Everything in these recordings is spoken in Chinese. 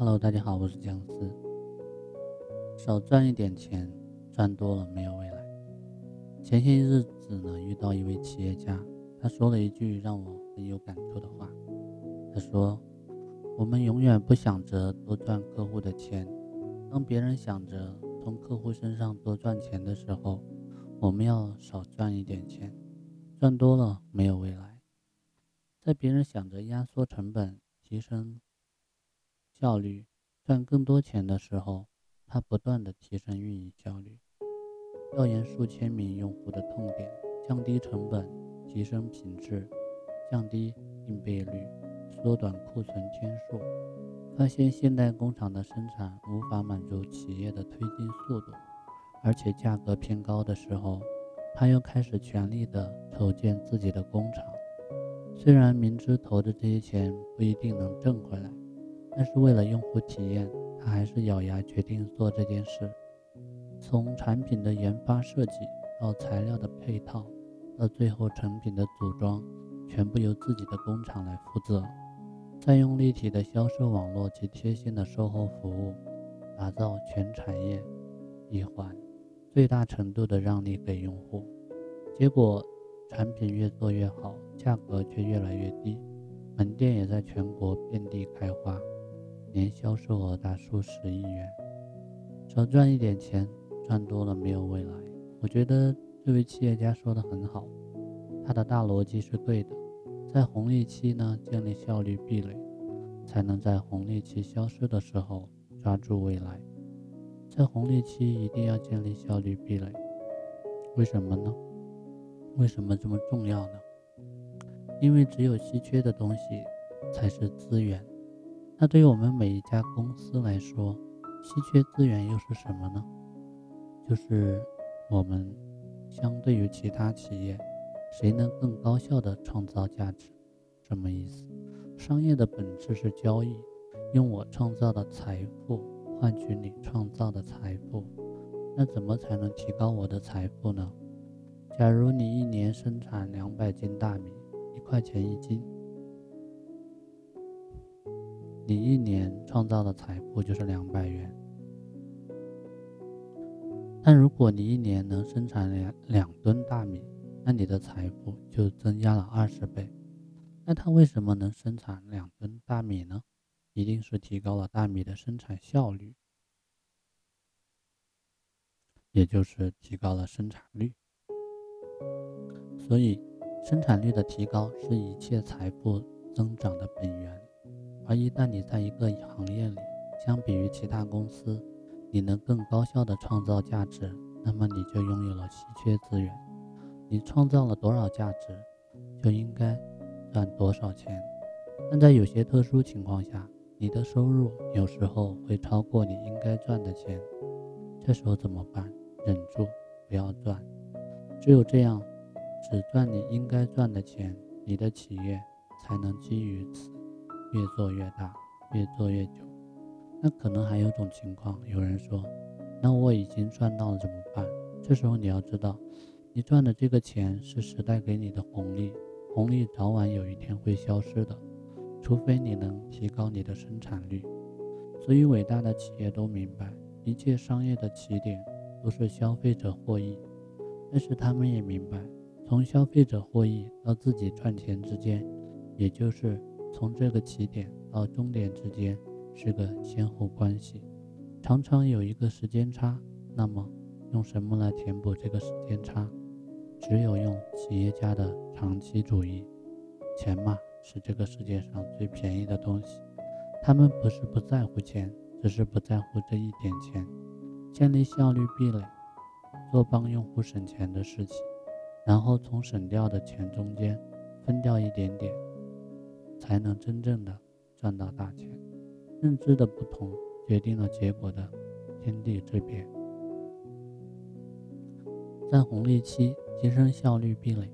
Hello，大家好，我是姜思。少赚一点钱，赚多了没有未来。前些日子呢，遇到一位企业家，他说了一句让我很有感触的话。他说：“我们永远不想着多赚客户的钱，当别人想着从客户身上多赚钱的时候，我们要少赚一点钱，赚多了没有未来。在别人想着压缩成本、提升。”效率赚更多钱的时候，他不断的提升运营效率，调研数千名用户的痛点，降低成本，提升品质，降低应备率，缩短库存天数。发现现代工厂的生产无法满足企业的推进速度，而且价格偏高的时候，他又开始全力的筹建自己的工厂。虽然明知投的这些钱不一定能挣回来。但是为了用户体验，他还是咬牙决定做这件事。从产品的研发设计到材料的配套，到最后成品的组装，全部由自己的工厂来负责。再用立体的销售网络及贴心的售后服务，打造全产业一环，最大程度的让利给用户。结果产品越做越好，价格却越来越低，门店也在全国遍地开花。年销售额达数十亿元，少赚一点钱，赚多了没有未来。我觉得这位企业家说的很好，他的大逻辑是对的。在红利期呢，建立效率壁垒，才能在红利期消失的时候抓住未来。在红利期一定要建立效率壁垒，为什么呢？为什么这么重要呢？因为只有稀缺的东西才是资源。那对于我们每一家公司来说，稀缺资源又是什么呢？就是我们相对于其他企业，谁能更高效的创造价值？什么意思？商业的本质是交易，用我创造的财富换取你创造的财富。那怎么才能提高我的财富呢？假如你一年生产两百斤大米，一块钱一斤。你一年创造的财富就是两百元，但如果你一年能生产两两吨大米，那你的财富就增加了二十倍。那它为什么能生产两吨大米呢？一定是提高了大米的生产效率，也就是提高了生产率。所以，生产率的提高是一切财富增长的本源。而一旦你在一个行业里，相比于其他公司，你能更高效的创造价值，那么你就拥有了稀缺资源。你创造了多少价值，就应该赚多少钱。但在有些特殊情况下，你的收入有时候会超过你应该赚的钱，这时候怎么办？忍住，不要赚。只有这样，只赚你应该赚的钱，你的企业才能基于此。越做越大，越做越久。那可能还有种情况，有人说：“那我已经赚到了怎么办？”这时候你要知道，你赚的这个钱是时代给你的红利，红利早晚有一天会消失的，除非你能提高你的生产率。所以，伟大的企业都明白，一切商业的起点都是消费者获益，但是他们也明白，从消费者获益到自己赚钱之间，也就是。从这个起点到终点之间是个先后关系，常常有一个时间差。那么，用什么来填补这个时间差？只有用企业家的长期主义。钱嘛，是这个世界上最便宜的东西。他们不是不在乎钱，只是不在乎这一点钱。建立效率壁垒，做帮用户省钱的事情，然后从省掉的钱中间分掉一点点。才能真正的赚到大钱。认知的不同决定了结果的天地之别。在红利期提升效率壁垒，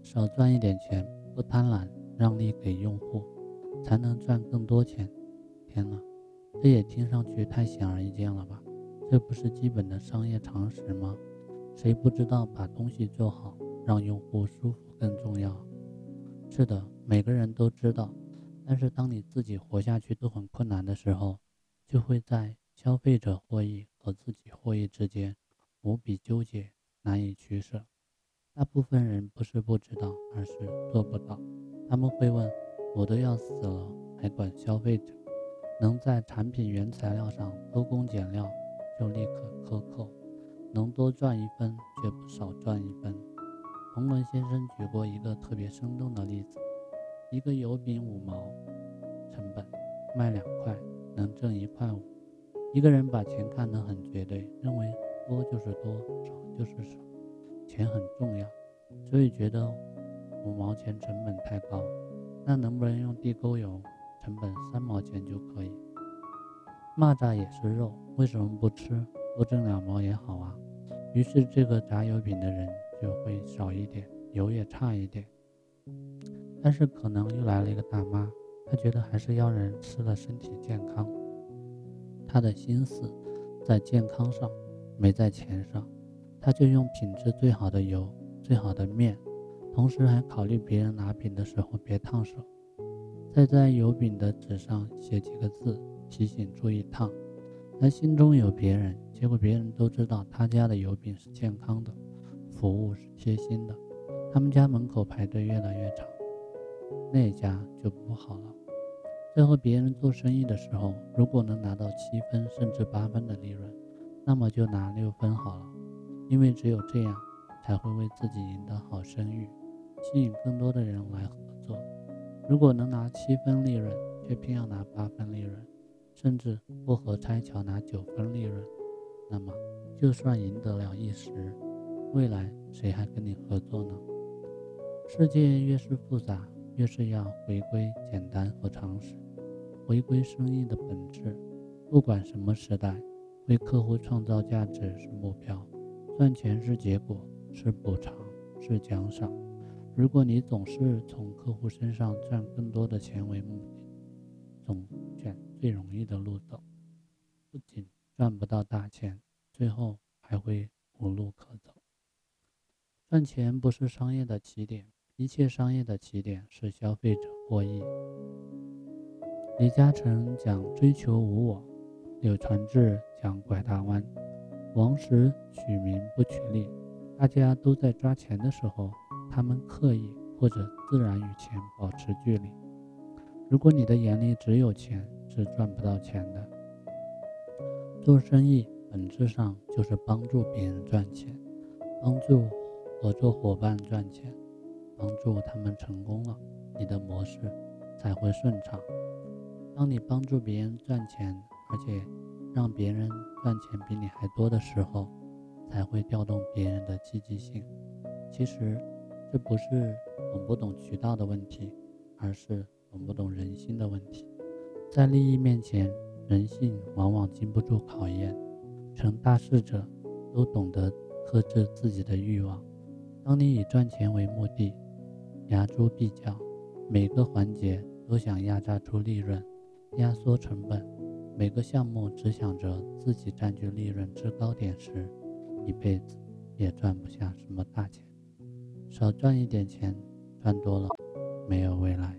少赚一点钱，不贪婪，让利给用户，才能赚更多钱。天哪，这也听上去太显而易见了吧？这不是基本的商业常识吗？谁不知道把东西做好，让用户舒服更重要？是的。每个人都知道，但是当你自己活下去都很困难的时候，就会在消费者获益和自己获益之间无比纠结，难以取舍。大部分人不是不知道，而是做不到。他们会问：我都要死了，还管消费者？能在产品原材料上偷工减料，就立刻克扣；能多赚一分，却不少赚一分。洪伦先生举过一个特别生动的例子：一个油饼五毛成本，卖两块，能挣一块五。一个人把钱看得很绝对，认为多就是多，少就是少。钱很重要，所以觉得五毛钱成本太高。那能不能用地沟油，成本三毛钱就可以？蚂蚱也是肉，为什么不吃？多挣两毛也好啊。于是这个炸油饼的人就会少一点，油也差一点。但是可能又来了一个大妈，她觉得还是要人吃了身体健康。她的心思在健康上，没在钱上。他就用品质最好的油、最好的面，同时还考虑别人拿饼的时候别烫手，再在油饼的纸上写几个字提醒注意烫。他心中有别人，结果别人都知道他家的油饼是健康的，服务是贴心的。他们家门口排队越来越长，那家就不好了。最后别人做生意的时候，如果能拿到七分甚至八分的利润，那么就拿六分好了。因为只有这样，才会为自己赢得好声誉，吸引更多的人来合作。如果能拿七分利润，却偏要拿八分利润，甚至过河拆桥拿九分利润，那么就算赢得了一时，未来谁还跟你合作呢？世界越是复杂，越是要回归简单和常识，回归生意的本质。不管什么时代，为客户创造价值是目标。赚钱是结果，是补偿，是奖赏。如果你总是从客户身上赚更多的钱为目的，总选最容易的路走，不仅赚不到大钱，最后还会无路可。赚钱不是商业的起点，一切商业的起点是消费者获益。李嘉诚讲追求无我，柳传志讲拐大弯。王石取名不取利，大家都在抓钱的时候，他们刻意或者自然与钱保持距离。如果你的眼里只有钱，是赚不到钱的。做生意本质上就是帮助别人赚钱，帮助合作伙伴赚钱，帮助他们成功了，你的模式才会顺畅。当你帮助别人赚钱，而且让别人赚钱比你还多的时候，才会调动别人的积极性。其实，这不是懂不懂渠道的问题，而是懂不懂人心的问题。在利益面前，人性往往经不住考验。成大事者都懂得克制自己的欲望。当你以赚钱为目的，牙猪必较，每个环节都想压榨出利润，压缩成本。每个项目只想着自己占据利润制高点时，一辈子也赚不下什么大钱。少赚一点钱，赚多了没有未来。